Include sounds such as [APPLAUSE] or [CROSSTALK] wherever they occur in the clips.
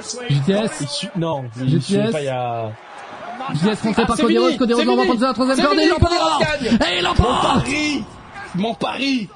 JTS. Non, JTS. suit pas, il y a... JTS montré Ah, par prendre la troisième corde et il l'emporte. Et il Mon pari Mon pari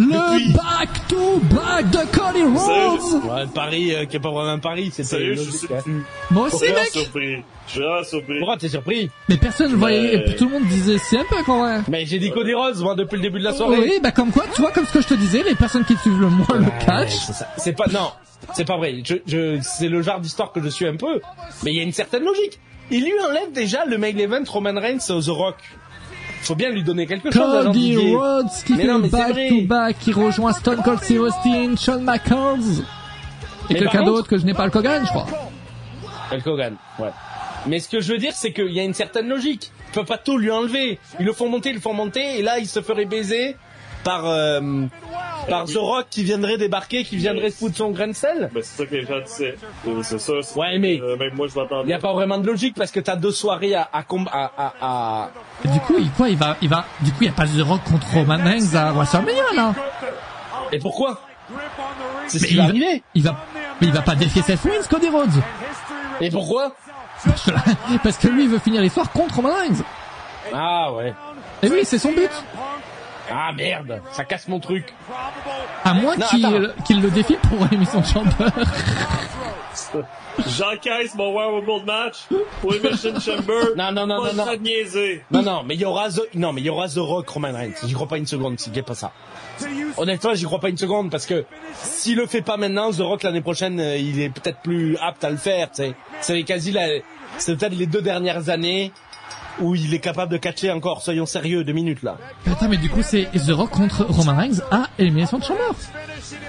Le Depuis. back to back de Cody Rhodes. Ouais, un pari euh, qui est pas vraiment un pari, c'est Sérieux, je suis hein. Moi Je aussi, mec. surpris? Je suis vraiment surpris. Pourquoi t'es surpris? Mais personne ne voyait, tout le monde disait c'est un peu quand même. Mais j'ai dit Cody Rhodes, moi, depuis le début de la soirée. Oui, bah comme quoi, tu vois, comme ce que je te disais, les personnes qui suivent le moins le catch, c'est pas, non, c'est pas vrai. Je, je, c'est le genre d'histoire que je suis un peu. Mais il y a une certaine logique. Il lui enlève déjà le main event Roman Reigns au The Rock. Faut bien lui donner quelque chose Cody. Rhodes qui Mais fait non, mais back to back, qui rejoint Stone Cold Steve Austin, Shawn McCollum et quelqu'un d'autre que je n'ai pas le Kogan, je crois. Hulk Hogan, ouais. Mais ce que je veux dire, c'est qu'il y a une certaine logique. Il peut pas tout lui enlever. Ils le font monter, ils le font monter, et là, il se ferait baiser par euh, par The Rock qui viendrait débarquer, qui viendrait se foutre son grain de sel. Ben, c'est ça que les gens disaient. C'est ça. Ouais, mais Euh, même moi, je il n'y a pas vraiment de logique parce que t'as deux soirées à à, comb- à, à, à- Et du coup, il, quoi, il va, il va, du coup, il n'y a pas The Rock contre Roman Reigns à WrestleMania, là. Et pourquoi? C'est ce Mais qui il va va- arriver. Il va, mais il va pas défier Seth Rollins, Cody Rhodes. Et pourquoi? Parce que [LAUGHS] lui, il veut finir l'histoire contre Roman Reigns. Ah ouais. Et oui, c'est son but. Ah merde, ça casse mon truc. À moins qu'il, qu'il le défie pour l'émission de Chamber. J'encaisse mon Rumble match pour Emission Chamber. Non, non, non, non, non. Non, non, mais il y aura The, non, mais il y aura The Rock Roman Reigns. J'y crois pas une seconde, c'est pas ça. Honnêtement, j'y crois pas une seconde parce que s'il le fait pas maintenant, The Rock l'année prochaine, euh, il est peut-être plus apte à le faire, tu sais. C'est quasi la, c'est peut-être les deux dernières années où il est capable de catcher encore. Soyons sérieux, deux minutes là. Attends, mais du coup, c'est The Rock contre Roman Reigns à élimination de Chamber.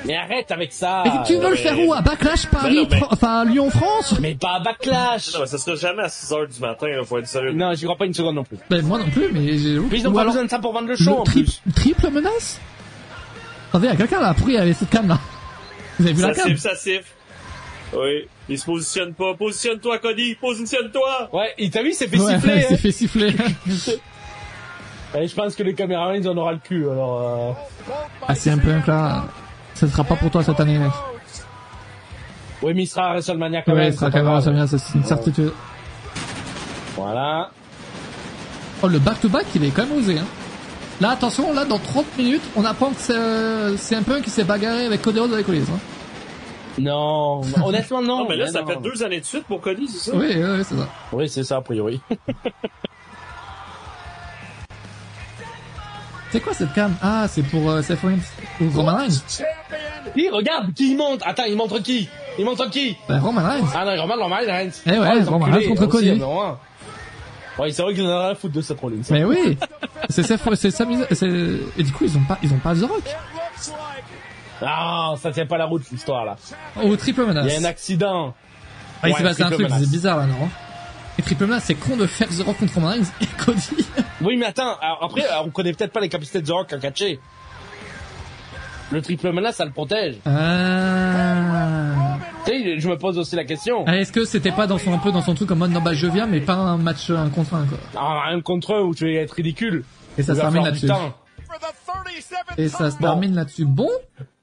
Mais arrête avec ça. Et tu veux le mais- faire où? À Backlash, Paris, non, mais- enfin Lyon, France? Mais pas à Backlash. Non, mais ça sera jamais à 6h du matin, il faut être sérieux. Non, j'y crois pas une seconde non plus. Ben moi non plus, mais j'ai... Puis ils ont Ou pas alors, besoin de ça pour vendre le show en le tri- plus. triple menace? Attendez, il y a quelqu'un là, pourri avec cette cam là. Vous avez vu la Ça cam? siffle, ça siffle. Oui, il se positionne pas. Positionne-toi, Cody, positionne-toi. Ouais, il t'a vu, il s'est fait Ouais, siffler. il hein. s'est fait siffler. [LAUGHS] Et je pense que les caméramans, ils en aura le cul, alors euh... ah, c'est un peu un là. Ça sera pas pour toi cette année, mec. Oui, mais il sera à WrestleMania quand Ouais, même. il sera quand même vient, ça, c'est une certitude. Voilà. Oh, le back-to-back, il est quand même osé, hein. Là, attention, là, dans 30 minutes, on apprend que c'est, euh, un peu qui s'est bagarré avec Cody Rhodes avec Colliers, hein. Non, honnêtement, non. [LAUGHS] Non, mais là, ça non. fait deux années de suite pour Cody, c'est ça? Oui, c'est ça. Oui, c'est ça, a priori. [LAUGHS] C'est quoi cette cam? Ah, c'est pour euh, Seth Rollins ou Roman Reigns Hi, regarde, qui il monte Attends, il montre qui? Il montre qui? Ben, Roman Reigns. Ah non, il remonte Roman Reigns. Eh ouais, Ah, les Roman Reigns contre aussi, Cody. un. Ouais, c'est vrai qu'ils en ont rien à foutre de cette Rollins. Mais oui, c'est Seth, c'est Sami, c'est, et du coup, ils ont pas, ils ont pas The Rock. Ah, ça tient pas la route, l'histoire, là. Au triple menace. Il y a un accident. Ah, il s'est passé un truc, c'est bizarre là, non Et triple menace, c'est con de faire The Rock contre Roman Reigns et Cody. [LAUGHS] Oui, mais attends, alors, après, alors, on connaît peut-être pas les capacités de The Rock à catcher. Le triple menace, ça le protège. Ah. Tu sais, je me pose aussi la question. Ah, Est-ce que c'était pas dans son, un peu dans son truc en mode non bah je viens mais pas un match un contre un quoi. Ah, un contre un où tu vas être ridicule. Et ça se termine là-dessus. Et ça se Bon. termine là-dessus. Bon,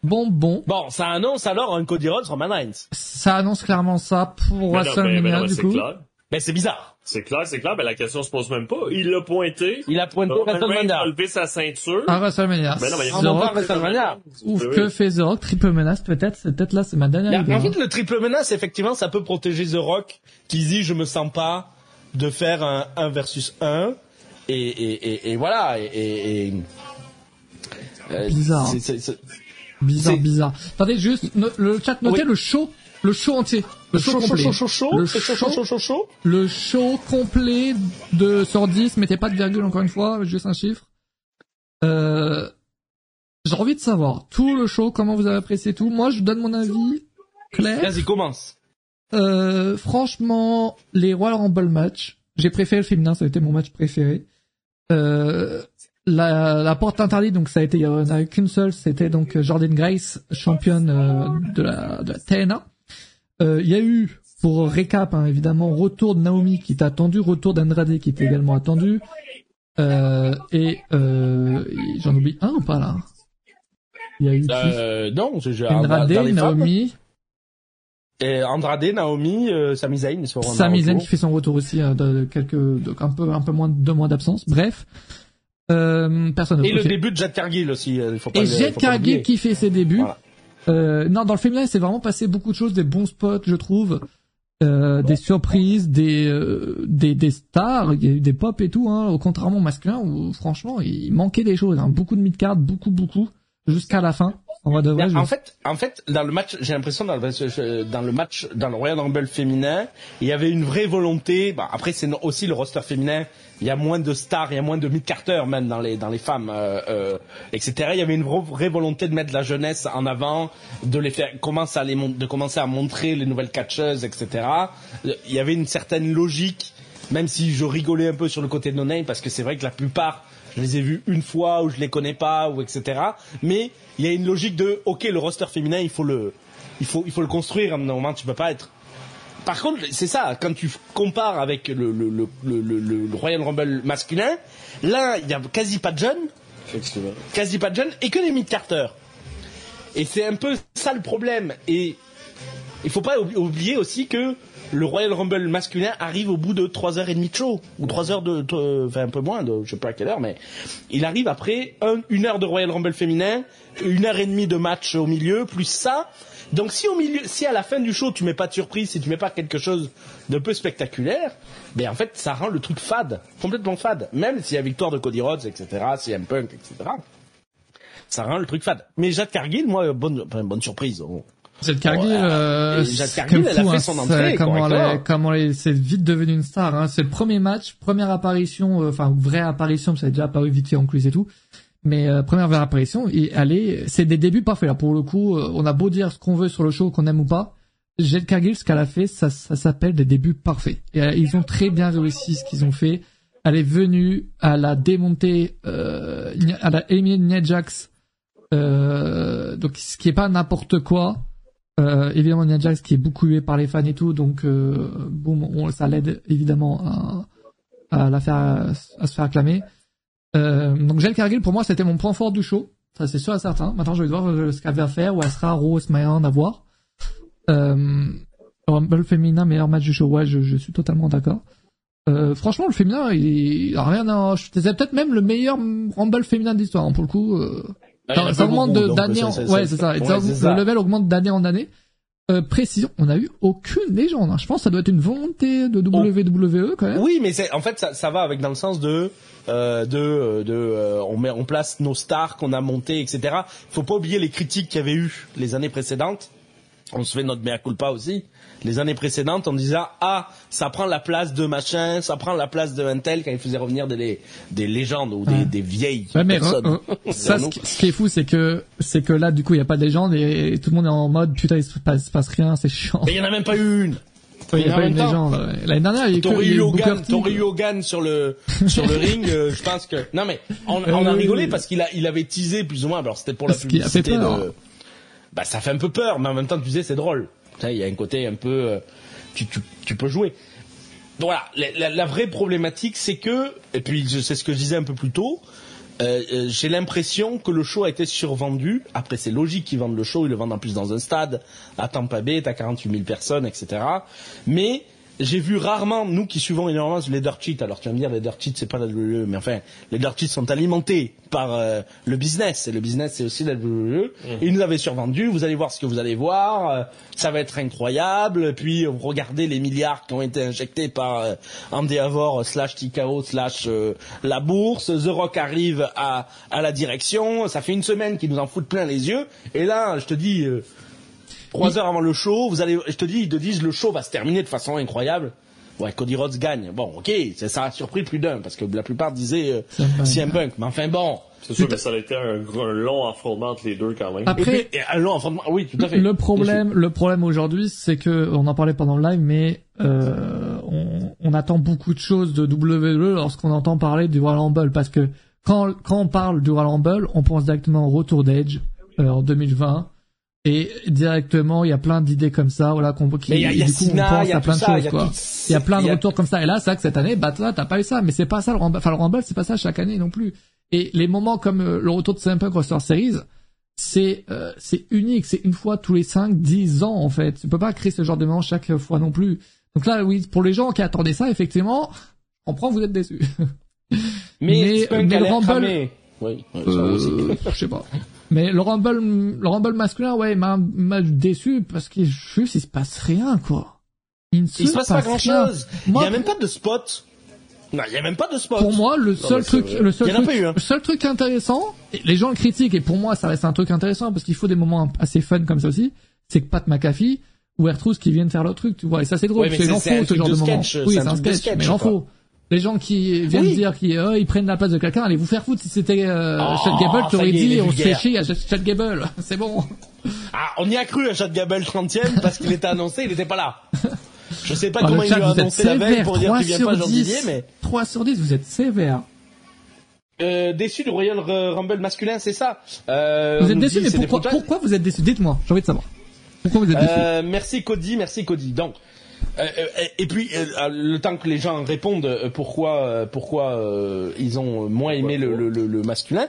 bon, bon. Bon, ça annonce alors un Cody Rhodes Roman Reigns. Ça annonce clairement ça pour Mais non, mais, mais WrestleMania non, mais du c'est coup. clair. Ben, c'est bizarre. C'est clair, c'est clair, mais la question se pose même pas. Il l'a pointé. Il a pointé Roman Reigns WrestleMania. a levé sa ceinture. À WrestleMania. Ben non, mais il y a WrestleMania. ouf, Oui, que fait The Rock? Triple menace peut-être, c'est peut-être là, c'est ma dernière idée. en fait, le triple menace, effectivement, ça peut protéger The Rock qui dit je me sens pas de faire un 1 versus 1. Et, et, et, et voilà. Et, et, et- euh, Bizarre. c'est- c'est- c'est- Bizarre, c'est- bizarre. Attendez, juste, no- le chat, notez Oui. le show, le show entier. Le show, chaud, complet. chaud, chaud, Le show-. Le show complet de sur 10, mettez pas de virgule encore une fois, juste un chiffre. Euh, j'ai envie de savoir tout le show, comment vous avez apprécié tout? Moi, je donne mon avis clair. Vas-y, commence. Euh, franchement, les Royal Rumble match, j'ai préféré le féminin, ça a été mon match préféré. Euh, la, la porte interdite, donc ça a été, il y en a eu qu'une seule, c'était donc Jordan Grace, championne euh, de la, de la TNA. Euh, Il y a eu, pour récap, hein, évidemment, retour de Naomi qui était attendu, retour d'Andrade qui était également attendu. Euh, et euh, j'en oublie un ou pas là? Il y a eu Euh, non, j'ai j'ai Andrade, dans les femmes. Naomi. Et Andrade, Naomi, euh, Sami Zayn, Sami Zayn qui fait son retour aussi euh, de quelques, de, un peu, un peu moins de deux mois d'absence. Bref. Euh, personne. Et le début de Jade Cargill aussi. Euh, faut pas et Jade Cargill qui fait ses débuts. Euh, non, dans le féminin, c'est vraiment passé beaucoup de choses, des bons spots, je trouve. Euh, des surprises, des, euh, des des stars, des pop et tout, hein, contrairement au masculin où franchement il manquait des choses, hein, beaucoup de mid-card, beaucoup beaucoup, jusqu'à la fin. En, fait, en fait, dans le match, j'ai l'impression dans le, dans le match, dans le Royal Rumble féminin, il y avait une vraie volonté. Bah, après, c'est aussi le roster féminin. Il y a moins de stars, il y a moins de mid-carters même dans les dans les femmes, euh, euh, etc. Il y avait une vraie volonté de mettre la jeunesse en avant, de les faire commencer à les de commencer à montrer les nouvelles catcheuses, etc. Il y avait une certaine logique, même si je rigolais un peu sur le côté de No parce que c'est vrai que la plupart je les ai vus une fois ou je les connais pas ou etc. Mais il y a une logique de ok le roster féminin il faut le il faut il faut le construire à un moment tu peux pas être par contre, c'est ça, quand tu compares avec le, le, le, le, Royal Rumble masculin, là, il y a quasi pas de jeunes, quasi pas de jeunes, et que des mid-carters. Et c'est un peu ça le problème. Et il faut pas oublier aussi que le Royal Rumble masculin arrive au bout de 3h30 de show, ou 3 heures de, enfin un peu moins, de, je sais pas à quelle heure, mais il arrive après une heure de Royal Rumble féminin, une heure et demie de match au milieu, plus ça. Donc si au milieu, si à la fin du show tu mets pas de surprise, si tu mets pas quelque chose de peu spectaculaire, ben en fait ça rend le truc fade, complètement fade. Même s'il y a victoire de Cody Rhodes, etc., CM Punk, etc. Ça rend le truc fade. Mais Jade Cargill, moi, bonne, bonne surprise. Jade Cargill, euh, Cargill, elle a fait son entrée. Comment elle, comment elle, c'est vite devenu une star. Hein. C'est le premier match, première apparition, euh, enfin vraie apparition, ça a déjà apparu vite fait en coulisses et tout. Mais euh, première vraie apparition, et elle c'est des débuts parfaits là. Pour le coup, euh, on a beau dire ce qu'on veut sur le show, qu'on aime ou pas. Jade Cargill, ce qu'elle a fait, ça, ça s'appelle des débuts parfaits. Et ils ont très bien réussi ce qu'ils ont fait. Elle est venue, elle a démonté, euh, elle a éliminé Nia Jax, euh, donc ce qui est pas n'importe quoi. Euh, évidemment, Nia Jax qui est beaucoup hué par les fans et tout, donc euh, boum, ça l'aide évidemment à, à la faire à, se faire acclamer. Euh, donc Jade Cargill pour moi c'était mon point fort du show, ça c'est sûr et certain. Maintenant je vais voir euh, ce qu'elle va faire, où elle sera Rose Mayan à voir. Euh, Rumble féminin meilleur match du show, ouais je, je suis totalement d'accord. Euh, franchement le féminin il, a rien à, c'est peut-être même le meilleur Rumble féminin d'histoire hein, pour le coup. Euh, ah, ça, augmente d'année en, ouais c'est ça, le level augmente d'année en année. Euh, précision, on a eu aucune légende. Hein. Je pense que ça doit être une volonté de WWE quand même. Oui, mais c'est en fait ça, ça va avec dans le sens de euh, de euh, de euh, on met en place nos stars qu'on a montées, etc. Il faut pas oublier les critiques qu'il y avait eu les années précédentes. On se fait notre mea culpa aussi les années précédentes en disant ah ça prend la place de machin, ça prend la place de Intel quand il faisait revenir des, des légendes ou des, des vieilles personnes. ça, ce qui, est fou, c'est que c'est que là du coup il y a pas de légende et, tout le monde est en mode putain il se passe, passe rien, c'est chiant. Mais il y en a même pas eu une. Il n'y a pas une légende. L'année dernière, il y a eu Hogan, Tori Hogan sur le sur le ring. Euh, je pense que non mais on, [LAUGHS] on a rigolé parce qu'il a il avait teasé plus ou moins. Alors c'était pour la publicité de. Bah ça fait un peu peur, mais en même temps tu sais c'est drôle. Il y a un côté un peu, euh, tu, tu, tu peux jouer. Donc voilà, la, vraie problématique, c'est que, et puis c'est ce que je disais un peu plus tôt, euh, euh, j'ai l'impression que le show a été survendu. Après, c'est logique qu'ils vendent le show, ils le vendent en plus dans un stade, à Tampa Bay, t'as 48 000 personnes, etc. Mais j'ai vu rarement, nous qui suivons énormément les dirt cheats, alors tu vas me dire les dirt cheats c'est pas la WWE, mais enfin, les dirt cheats sont alimentés par euh, le business, et le business c'est aussi la WWE, mmh. ils nous avaient survendu, vous allez voir ce que vous allez voir, euh, ça va être incroyable, puis regardez les milliards qui ont été injectés par euh, Andy Avor slash TKO slash la bourse, The Rock arrive à, à la direction, ça fait une semaine qu'ils nous en foutent plein les yeux, et là, je te dis Trois heures avant le show, vous allez, je te dis, ils te disent le show va se terminer de façon incroyable. Ouais, Cody Rhodes gagne. Bon, ok, ça a surpris plus d'un parce que la plupart disaient euh, CM Punk. Mais enfin bon. C'est sûr, mais ça a été un, long affrontement entre les deux quand même. Après, un long affrontement, oui, tout à fait. Le problème, le problème aujourd'hui, c'est que on en parlait pendant le live, mais euh, on, on, attend beaucoup de choses de WWE lorsqu'on entend parler du Royal Rumble parce que quand quand on parle du Royal Rumble, on pense directement au retour d'Edge euh, en 2020 et directement il y a plein d'idées comme ça voilà qu'on qui y a, y a du coup on pense à plein de choses quoi il y a plein de retours comme ça et là c'est vrai que cette année bah toi t'as pas eu ça mais c'est pas ça le Rumble enfin le Rumble c'est pas ça chaque année non plus et les moments comme euh, le retour de CM Punk Roster Series c'est euh, c'est unique, c'est une fois tous les 5 10 ans en fait. Tu peux pas créer ce genre d'événement chaque fois non plus. Donc là oui, pour les gens qui attendaient ça effectivement, on prend vous êtes déçus. Mais, Mais- mais le Rumble-. Oui, oui, ça aussi. Euh, je sais pas. Mais le Rumble, le Rumble masculin, ouais, m'a m'a déçu parce que juste il se passe rien quoi. Il ne se, Il se passe pas grand rien. chose. Il Moi, y a même pas de spot. Non, il y a même pas de spot. Pour moi, le seul truc, vrai. le seul truc, eu, hein. seul truc intéressant, et les gens le critiquent et pour moi ça reste un truc intéressant parce qu'il faut des moments assez fun comme ça aussi, c'est que Pat McAfee ou Ertrous qui viennent faire leur truc, tu vois, et ça c'est drôle, Ouais, c'est- ce genre de de, moment. sketch, Oui, c'est un sketch, sketch, mais. Les gens qui viennent Oui. dire qu'ils euh, ils prennent la place de quelqu'un, allez vous faire foutre si c'était euh, Oh, Chad Gable, t'aurais dit on se fait chier à Chad Gable, [LAUGHS] c'est bon. Ah, on y a cru à Chad Gable 30ème parce qu'il était annoncé, il était pas là. Je sais pas Ah, comment il lui a annoncé la veille sévère, pour dire 3 tu viens sur pas Jean 10, Didier, mais 3 sur 10, vous êtes sévère. euh, déçu du Royal Rumble masculin, c'est ça. Euh, Vous êtes déçu, dit, mais pourquoi, vous êtes déçu? Dites-moi, j'ai envie de savoir. Pourquoi vous êtes déçu? Euh, merci Cody, merci Cody. Donc, et puis euh, le temps que les gens répondent euh, pourquoi euh, pourquoi euh, ils ont moins aimé le, le, le, le masculin.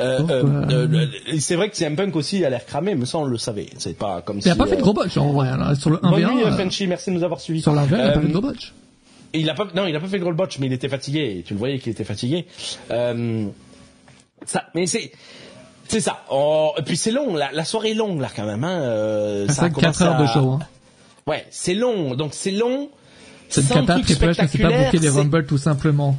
Euh, euh, euh, c'est vrai que CM Punk aussi a l'air cramé, mais ça on le savait. C'est pas comme Il si. a pas fait de euh, gros botch en vrai, là, sur le 1v1. Bonne nuit, euh, Frenchy, merci de nous avoir suivis. Sur la 1v1, il a pas Euh, fait de gros botch. Et il a pas, non, il a pas fait de gros botch, mais il était fatigué. Et tu le voyais qu'il était fatigué. Euh, ça, mais c'est, c'est ça. Oh, et puis c'est long, la, la soirée est longue là quand même. Hein. Euh, ça a 5 commencé 4 heures de à- show, hein. Ouais, c'est long. Donc c'est long. C'est une sans cata, Triple H ne pas booker des Rumble tout simplement.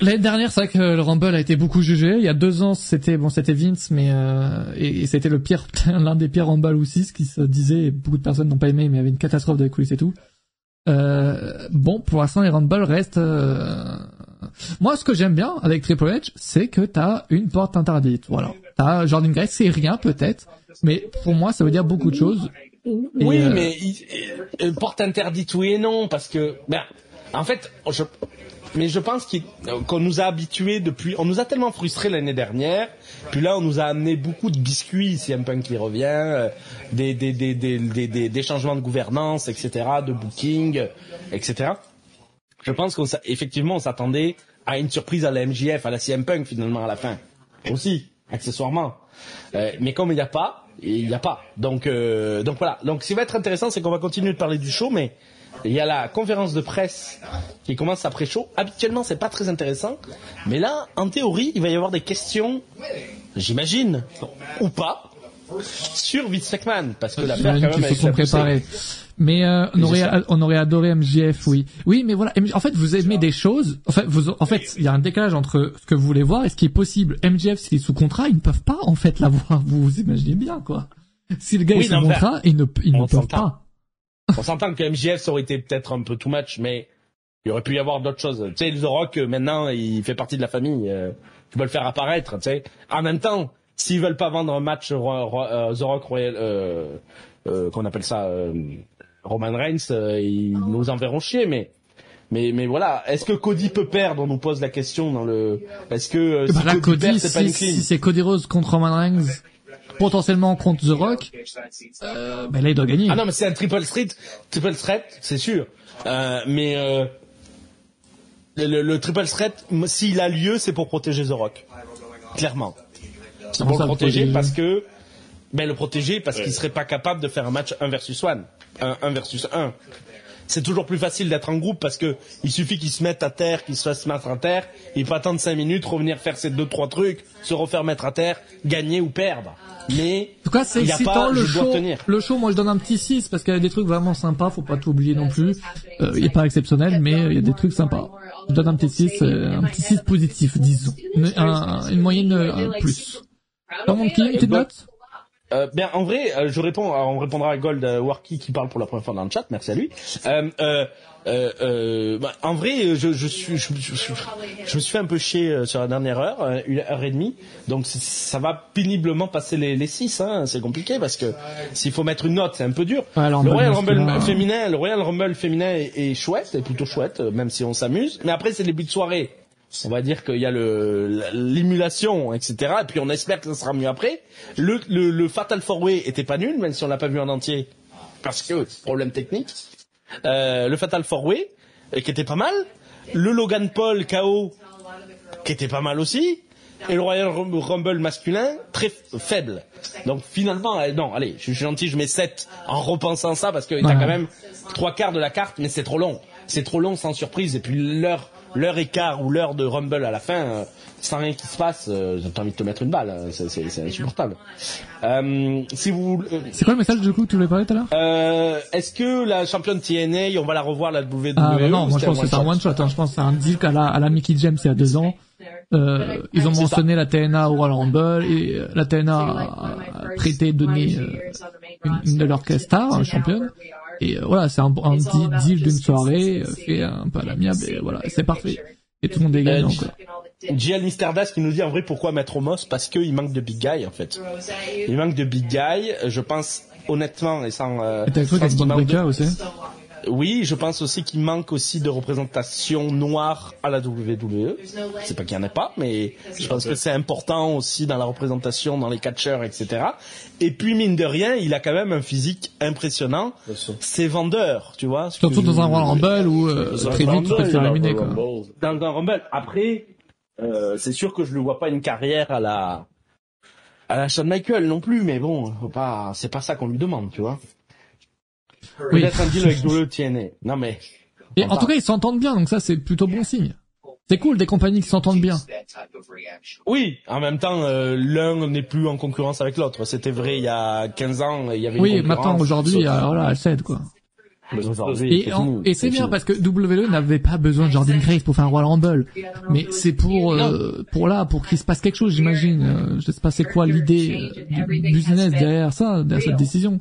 L'année dernière, c'est vrai que le Rumble a été beaucoup jugé. Il y a deux ans, c'était bon, c'était Vince, mais euh, et, et c'était le pire, [LAUGHS] l'un des pires Rumble aussi, ce qui se disait. et Beaucoup de personnes n'ont pas aimé, mais il y avait une catastrophe de coulisses et tout. Euh, bon, pour l'instant, les Rumble restent. euh, Moi, ce que j'aime bien avec Triple H, c'est que t'as une porte interdite. Voilà. T'as Jordan Grace, c'est rien peut-être, mais pour moi, ça veut dire beaucoup de choses. Oui, euh, mais il- euh, porte interdite oui et non parce que ben en fait je mais je pense qu'il- qu'on nous a habitués depuis on nous a tellement frustrés l'année dernière puis là on nous a amené beaucoup de biscuits un punk qui revient euh, des des, des, des, des, changements de gouvernance etc de booking euh, etc je pense qu'on effectivement on s'attendait à une surprise à la MJF à la CM Punk finalement à la fin. Aussi accessoirement. Euh, mais comme il n'y a pas, il n'y a pas. Donc, euh, donc voilà. Donc, ce qui va être intéressant, c'est qu'on va continuer de parler du show, mais il y a la conférence de presse qui commence après show. Habituellement, c'est pas très intéressant, mais là, en théorie, il va y avoir des questions, j'imagine, ou pas, sur Vince McMahon, parce que l'affaire quand même avec la préparer. Mais euh, on aurait on aurait adoré MJF, oui. Oui, mais voilà. En fait, vous aimez des choses. En fait, vous, en fait, il y a un décalage entre ce que vous voulez voir et ce qui est possible. MJF, s'il est sous contrat, ils ne peuvent pas en fait l'avoir. Vous vous imaginez bien, quoi. Si le gars Oui, est sous contrat, ils ne, ils ne peuvent pas. On s'entend que MJF ça aurait été peut-être un peu too much, mais il aurait pu y avoir d'autres choses. Tu sais, The Rock, euh, maintenant, il fait partie de la famille. euh, tu peux le faire apparaître, tu sais. En même temps, s'ils veulent pas vendre un match Ro- Ro- euh, The Rock Royal, euh, euh, qu'on appelle ça, euh, Roman Reigns, euh, ils nous enverront chier, mais. Mais, mais voilà, est-ce que Cody peut perdre On nous pose la question dans le. Est-ce que euh, Bah si là, Cody, Cody, perd, c'est pas si, une clean si c'est Cody Rose contre Roman Reigns, potentiellement contre The Rock, euh, ben là, il doit gagner. Ah non, mais c'est un triple threat, triple threat, c'est sûr. Euh, mais euh, le, le- le triple threat, s'il a lieu, c'est pour protéger The Rock. Clairement. Pour ça, le protéger parce que... Ben, le protéger parce qu'il serait pas capable de faire un match 1 versus 1. Un 1 versus 1. C'est toujours plus facile d'être en groupe parce que il suffit qu'il se mette à terre, qu'il se fasse mettre à terre, il peut attendre 5 minutes, revenir faire ses deux trois trucs, se refaire mettre à terre, gagner ou perdre. Mais En tout cas, c'est il y a excitant pas, le show. tenir. Le show, moi, je donne un petit 6 parce qu'il y a des trucs vraiment sympas, faut pas tout oublier non plus. Euh, il est pas exceptionnel, mais il y a des trucs sympas. Je donne un petit 6, euh, un petit 6 positif, disons. Une, un- une moyenne euh, un plus. Mon une petite note Euh, bien, en vrai, euh, je réponds, alors on répondra à Gold euh, Warky qui parle pour la première fois dans le chat, merci à lui. Euh, euh, euh, euh, bah, en vrai, je, je suis, je, je- je- je me suis fait un peu chier euh, sur la dernière heure, euh, une heure et demie, donc ça va péniblement passer les, les six, hein, c'est compliqué parce que s'il faut mettre une note, c'est un peu dur. Ouais, le Royal Rumble féminin, le Royal Rumble féminin est, est chouette, est plutôt chouette, euh, même si on s'amuse. Mais après, c'est le début de soirée. On va dire qu'il y a le l'émulation, etc. Et puis on espère que ça sera mieux après. Le, le, le Fatal Four Way était pas nul, même si on l'a pas vu en entier, parce que problème technique. Euh, le Fatal Four Way, euh, qui était pas mal. Le Logan Paul KO, qui était pas mal aussi. et le Royal Rumble masculin très faible. Donc finalement, euh, non, allez, je suis gentil, je mets 7 en repensant ça parce que t'as quand même trois quarts de la carte, mais c'est trop long. C'est trop long sans surprise. Et puis l'heure, l'heure écart ou l'heure de Rumble à la fin, euh, sans rien qui se passe, euh, t'as envie de te mettre une balle. euh, C'est, c'est, c'est insupportable. Euh, si vous, euh, C'est quoi le message du coup que tu voulais parler tout à l'heure? Euh, est-ce que la championne TNA, on va la revoir la WWE Ah bah non, moi je pense que c'est un one shot. Hein. Je pense que c'est un deal qu'à la, à la Mickey James il y a deux ans. Euh, ils ont mentionné la TNA au Royal Rumble et euh, la TNA a traité euh, une, une de leurs stars, championne. Et euh, voilà, c'est un, un deal, deal d'une soirée euh, fait un peu à l'amiable et voilà, c'est parfait. Et tout le monde est gagnant. Euh, quoi. JL Nisterdas qui nous dit en vrai pourquoi mettre Omos parce qu'il manque de big guy en fait. Il manque de big guy. Je pense honnêtement et sans. Euh, Et t'as cru Breaker aussi Oui, je pense aussi qu'il manque aussi de représentation noire à la WWE. C'est pas qu'il y en ait pas, mais je pense que c'est important aussi dans la représentation, dans les catcheurs, etc. Et puis mine de rien, il a quand même un physique impressionnant. C'est vendeur, tu vois. Surtout dans un Royal Rumble où euh, Dans très vite tu peux te faire éliminer quoi. Dans un Rumble. Après, euh, c'est sûr que je ne vois pas une carrière à la à la Shawn Michael non plus, mais bon, faut pas, c'est pas ça qu'on lui demande, tu vois. Oui. Peut-être un deal avec WWE. Non mais Et en tout cas, ils s'entendent bien, donc ça c'est plutôt bon signe. C'est cool des compagnies qui s'entendent bien. oui, en même temps, euh, l'un n'est plus en concurrence avec l'autre. C'était vrai il y a 15 ans, il y avait une Oui, maintenant aujourd'hui, voilà, elle cède quoi. Et, en- et c'est bien fini. parce que WWE n'avait pas besoin de Jordan Grace pour faire un Royal Rumble. Mais c'est pour euh, pour là, pour qu'il se passe quelque chose, j'imagine. Euh, je sais pas c'est quoi l'idée du business derrière ça, derrière cette décision.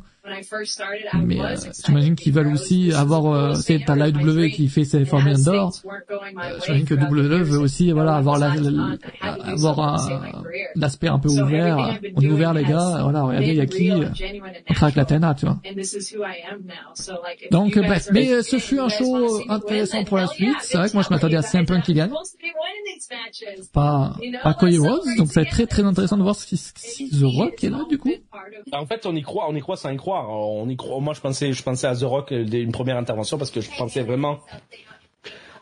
Mais euh, j'imagine qu'ils veulent aussi avoir, euh, c'est t'as l'AEW qui fait ses formules d'or. Euh, J'imagine que WWE veut aussi, voilà, avoir la, la- avoir un- l'aspect un peu ouvert. On est ouvert les gars, voilà, regardez, il y a qui euh, On avec la TNA, tu vois. Donc, bref, mais euh, ce fut un show intéressant pour la suite. C'est vrai que moi je m'attendais à CM Punk qui gagne. Pas, pas Cody Rhodes, donc ça va être très très intéressant de voir si, si The Rock est là du coup. En fait, on y croit, on y croit sans y croire. On y croit. Moi, je pensais, je pensais à The Rock euh, dès une première intervention parce que je pensais vraiment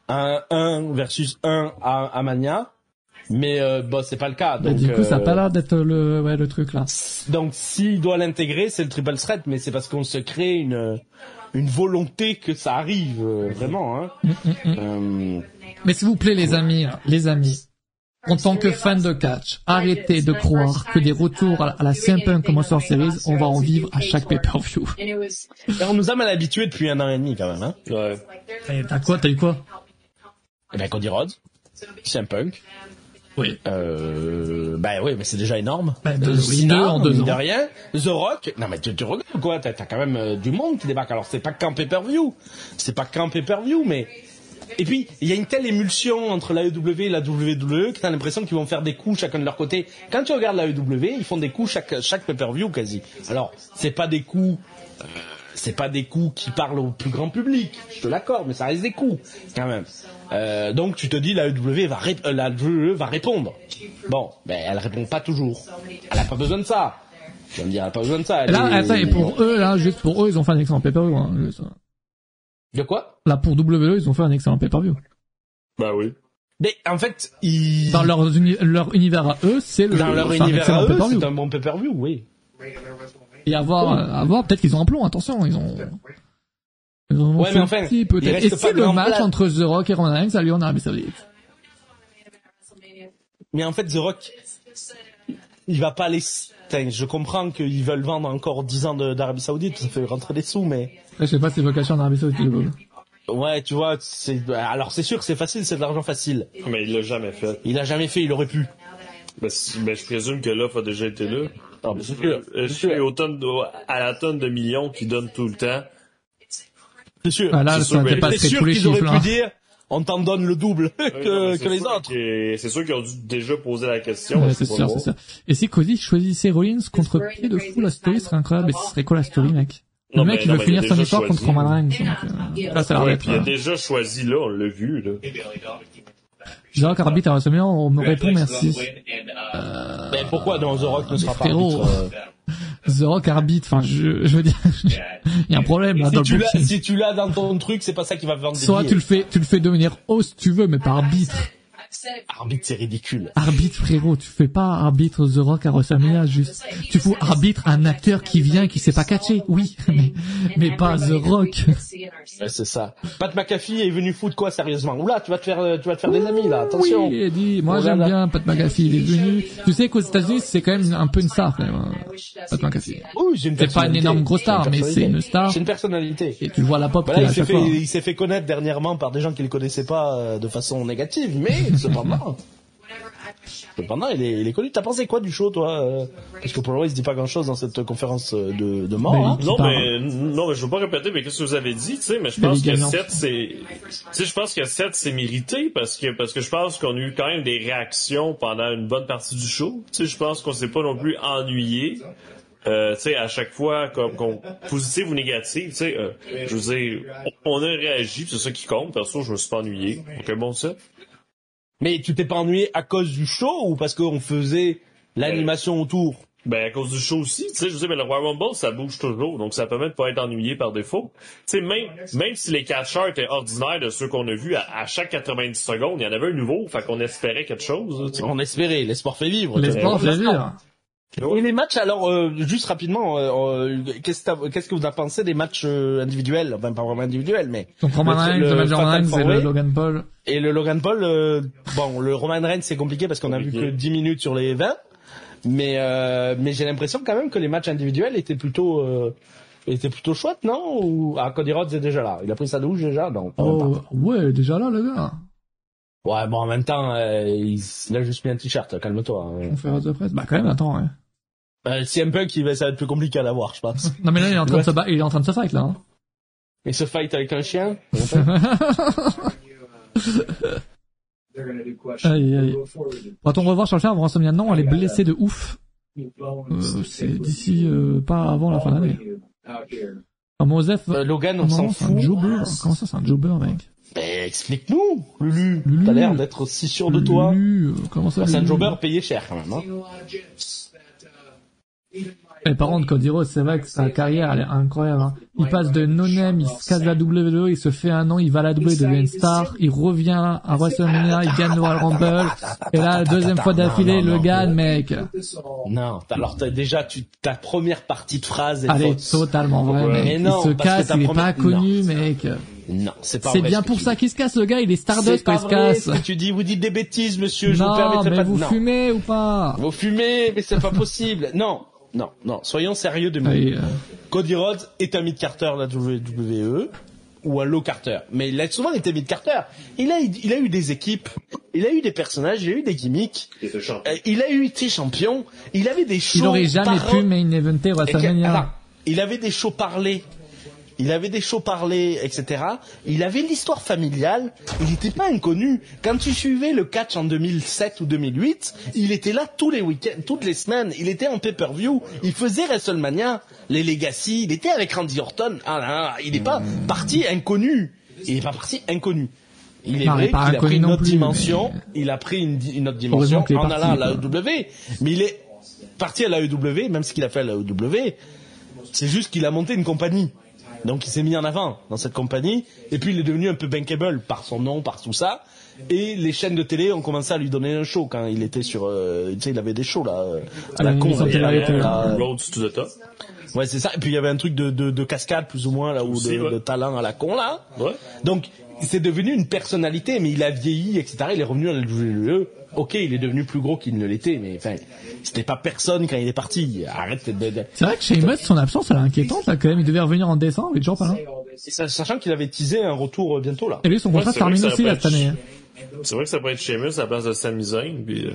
à un 1 versus 1 à, à Mania. Mais euh, bon, c'est pas le cas. Bah, Donc, du coup, ça a euh, pas l'air d'être le, ouais, le truc là. Donc, s'il doit l'intégrer, c'est le triple threat, mais c'est parce qu'on se crée une une volonté que ça arrive euh, vraiment. Hein. Euh, Mais s'il vous plaît, les amis, les amis, en tant que fan de catch, arrêtez de croire que des retours à la, Punk comme Survivor Series, on va en vivre à chaque pay-per-view. et [LAUGHS] on nous a mal habitués depuis un an et demi quand même. Hein. Ouais. Et T'as quoi, t'as eu quoi? Eh ben, Cody Rhodes, CM Punk. Oui. Euh, ben oui, mais c'est déjà énorme. Ben, deux- Euh, oui, Cena, deux en deux mine de ans. rien. The Rock. Non mais tu, tu regardes quoi T'as t'as quand même euh, du monde qui débarque. Alors c'est pas qu'en pay-per-view. C'est pas qu'en pay-per-view, mais et puis il y a une telle émulsion entre la EW et la WWE que t'as l'impression qu'ils vont faire des coups chacun de leur côté. Quand tu regardes la EW, ils font des coups chaque chaque pay-per-view quasi. Alors c'est pas des coups. euh, c'est pas des coups qui parlent au plus grand public, je te l'accorde, mais ça reste des coups quand même. Euh, donc tu te dis la EW va ré- euh, la WWE va répondre. Bon, ben elle répond pas toujours. Elle a pas besoin de ça. Tu vas me dire, elle a pas besoin de ça. Et elle Là, est- attends, et pour eux, là, juste pour eux, ils ont fait un excellent pay-per-view. Hein, juste. De quoi? Là, pour WWE, ils ont fait un excellent pay-per-view. Bah oui. Mais en fait, ils... Dans leur, uni- leur univers à eux, c'est le dans leur c'est un univers excellent à eux, pay-per-view. c'est un bon pay-per-view, oui. Et avoir, euh, avoir, peut-être qu'ils ont un plomb, attention, ils ont, ils ont Ouais, mais enfin, petit, il peut-être. reste Et si le match plat. entre The Rock et Roman Reigns a lieu en Arabie Saoudite? Mais en fait, The Rock, il va pas aller... Putain, je comprends qu'ils veulent vendre encore 10 ans d'Arabie Saoudite, ça fait rentrer des sous, mais... Je sais pas si vocation en Arabie Saoudite, le. Ouais, tu vois, c'est... Alors c'est sûr que c'est facile, c'est de l'argent facile. Mais il l'a jamais fait. Il a jamais fait, il aurait pu. Ben, ben, je présume que l'offre a déjà été là. Non, mais c'est sûr. Euh, Je suis au tonne de- à la tonne de millions qu'ils donnent tout le temps. C'est sûr. Ah, là, C'est sûr, sûr tous les qu'ils auraient chiffres, pu dire, on t'en donne le double [LAUGHS] que, les autres. C'est sûr qu'ils ont dû déjà poser la question. Ouais, c'est sûr, c'est sûr. Et si Cody choisissait Rollins contre pied de fou, la story serait incroyable. Mais ce serait quoi la story, mec? Le Non, mec, mais- il non, veut finir son histoire contre Roman Reigns. Euh, là, ça a l'air il a euh, déjà choisi là, on l'a vu, là. Jacques Arbitre à WrestleMania, on me répond merci. Mais pourquoi dans The Rock ne sera pas arbitre euh, [LAUGHS] The Rock arbitre, enfin, je, je veux dire, [LAUGHS] il y a un problème, là, dans si le tu l'as, si tu l'as dans ton truc, c'est pas ça qui va vendre Soit tu le fais, tu le fais devenir haut si tu veux, mais pas arbitre. Arbitre, c'est ridicule. Arbitre, frérot, tu fais pas arbitre The Rock à WrestleMania, juste. Tu fous arbitre un acteur qui vient, qui sait pas catcher, oui, mais, mais pas The Rock. Ouais, c'est ça. Pat McAfee est venu foutre quoi, sérieusement? Oula, tu vas te faire, tu vas te faire des amis, là, attention. Oui, Eddie, moi j'aime bien Pat McAfee, il est venu. Tu sais qu'aux États-Unis, c'est quand même un peu une star, quand même, hein, Pat McAfee. Oui, j'ai une C'est pas une énorme grosse star, mais c'est une star. C'est une personnalité. Et tu le vois la pop Voilà, il s'est fait, s'est fait connaître dernièrement par des gens qui le connaissaient pas euh, de façon négative, mais [LAUGHS] cependant, cependant, il est, il est connu. T'as pensé quoi du show, toi euh, Parce que pour le moment, il se dit pas grand-chose dans cette conférence euh, de, de mort. Hein. Non, mais, non, mais je veux pas répéter, mais qu'est-ce que vous avez dit, tu sais, mais je pense que gagnants. 7, c'est, tu je pense que 7, c'est mérité parce que, parce que je pense qu'on a eu quand même des réactions pendant une bonne partie du show. Tu sais, je pense qu'on s'est pas non plus ennuyé. Euh, tu sais, à chaque fois, comme, comme positif ou négatif, tu sais, euh, je veux dire, on on a réagi, c'est ça qui compte. Perso, je me suis pas ennuyé. Donc, bon, ça. Mais tu t'es pas ennuyé à cause du show ou parce qu'on faisait l'animation autour? Ben, à cause du show aussi, tu sais, je dire, mais le Royal Rumble, ça bouge toujours, donc ça permet de pas être ennuyé par défaut. Tu sais, même, même si les catcheurs étaient ordinaires de ceux qu'on a vus, à, à chaque 90 secondes, il y en avait un nouveau, fait qu'on espérait quelque chose, sais. On espérait, l'espoir fait vivre. L'espoir, fait vivre. Et les matchs, alors, euh, juste rapidement, euh, euh, qu'est-ce que t'as- qu'est-ce que vous en pensez des matchs euh, individuels? Enfin, pas vraiment individuels, mais... Donc Roman Reigns, le le Fatal Reigns et le Logan Paul. Et le Logan Paul, euh, bon, le Roman Reigns, c'est compliqué parce qu'on a vu que 10 minutes sur les 20. Mais, euh, mais j'ai l'impression quand même que les matchs individuels étaient plutôt... Euh, étaient plutôt chouettes, non? Ou... Ah, Cody Rhodes est déjà là. Il a pris sa douche déjà? Même Oh, ouais, déjà là, le gars. Ouais, bon, en même temps, euh, il, il a juste mis un t-shirt, calme-toi. hein. Conférence de presse. Bah, quand même, attends, ouais. Euh, CM Punk, il va, ça va être plus compliqué à l'avoir, je pense. Non, mais là, il est en train de se battre, il est en train de se fight, là, hein. Il se fight avec un chien. [LAUGHS] Aïe, aïe. Va-t-on revoir Charles Flair avant Non, elle est blessée de ouf. Euh, c'est d'ici, euh, pas avant la fin d'année. Ah, Mosef, Euh, Logan, on s'en non, c'est un fout. jobber. Comment ça, c'est un jobber, mec? Ben, explique-nous, Lulu. Lulu. T'as l'air d'être si sûr de toi. Lulu, euh, comment ça Bah, c'est un jobber payé cher quand même. Hein. Et par contre, Cody Rhodes, c'est vrai que sa carrière, elle est incroyable. hein. Il passe de no-name, il se casse la WWE, il se fait un an, il va à la WWE, il devient une star, il revient à WrestleMania, il gagne le Royal Rumble, et là, deuxième fois d'affilée, il le gagne, mec. Non, alors t'as déjà tu, ta première partie de phrase est Elle est totalement vraie, mec. Mais non, il se casse, il est pas connu, mec. Non, c'est pas C'est bien pour ça qu'il se casse, le gars, il est Stardust quand il se casse. tu dis. Vous dites des bêtises, monsieur. je vous permettrai mais pas. de- vous non. fumez ou pas? Vous fumez, mais c'est pas [LAUGHS] possible. Non, non, non. Soyons sérieux de Allez, euh, Cody Rhodes est un mid Carter de la WWE ou un low Carter, mais il a souvent été mid Carter. Il a, il a eu des équipes, il a eu des personnages, il a eu des gimmicks, Il euh, a eu été champion, il avait des shows. il aurait jamais par- pu main eventer WrestleMania. il avait des shows parlés. Il avait des shows parlés, etc. Il avait l'histoire familiale. Il n'était pas inconnu. Quand tu suivais le catch en 2007 ou 2008, il était là tous les week-ends, toutes les semaines. Il était en pay-per-view. Il faisait WrestleMania, les Legacy. Il était avec Randy Orton. Ah là là, il n'est pas parti inconnu. Il n'est pas parti inconnu. Il est Non, vrai qu'il a pris une autre plus, dimension. mais- Il a pris une, autre dimension en parti, allant à la. EW. Mais il est parti à la EW, même ce qu'il a fait à la EW, c'est juste qu'il a monté une compagnie. Donc il s'est mis en avant dans cette compagnie, et puis il est devenu un peu bankable par son nom, par tout ça. Et les chaînes de télé ont commencé à lui donner un show quand il était sur, euh, tu sais, il avait des shows là, euh, à la con. ils sont là, télé-réalité, là, là. Road to the top. Ouais, c'est ça. Et puis il y avait un truc de, de, de cascade plus ou moins là, ou de, ouais. de talent à la con là. Ouais. Donc c'est devenu une personnalité, mais il a vieilli, etc. Il est revenu à la WWE. Ok, il est devenu plus gros qu'il ne l'était, mais enfin, c'était pas personne quand il est parti. Arrête de, de- C'est vrai que Sheamus, son absence, elle est inquiétante, là, quand même. Il devait revenir en décembre, il est toujours pas là. Sa- Sachant qu'il avait teasé un retour euh, bientôt là. Et lui, son Ouais, contrat se c'est vrai termine aussi, là, cette année. C'est vrai que ça peut être Sheamus à la place de Sami Zayn, puis, euh,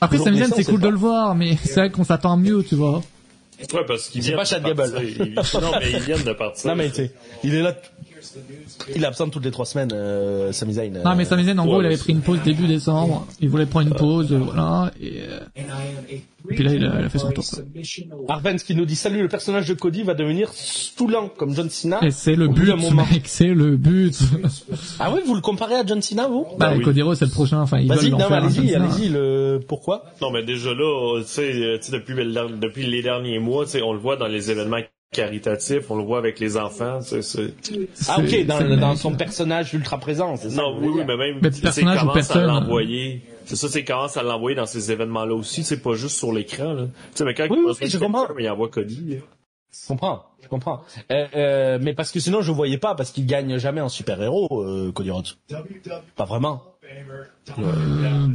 Après, Sami Zayn, c'est cool de le voir, mais [LAUGHS] c'est vrai qu'on s'attend à mieux, tu vois. Ouais, parce qu'il C'est vient pas de Chad partir. Gable. Il- Non, mais il vient de partir. Non mais tu sais, il est là. Il est absent toutes les trois semaines, euh, Sami Zayn. euh. Non, mais Sami Zayn, en ouais, gros, il avait pris une pause début décembre. Il voulait prendre une pause, euh, voilà, et, euh, puis là, il a, il a fait son tour, quoi. Arvens qui nous dit salut, le personnage de Cody va devenir stoulant comme John Cena. Et c'est le but, d'un moment. mec, c'est le but. [LAUGHS] Ah oui, vous le comparez à John Cena, vous? Bah, oui. Cody Rhodes, c'est le prochain, enfin, ils Vas-y, veulent l'en non, allez-y, allez-y. Le pourquoi? Non, mais déjà là, tu sais, tu sais, depuis, depuis les derniers mois, tu sais, on le voit dans les événements caritatif, on le voit avec les enfants. C'est, ah ok, dans, dans, son personnage ultra présent, c'est ça Non, oui, oui, mais même, mais personnage ou personne. à l'envoyer. C'est ça, c'est commence à l'envoyer dans ces événements-là aussi, c'est pas juste sur l'écran. Là. Tu sais, mais quand oui, il oui, je comprends. Mais il envoie Cody. Je comprends, je comprends. Euh, euh, mais parce que sinon je voyais pas, parce qu'il gagne jamais en super-héros, euh, Cody Rhodes. Pas vraiment. Euh,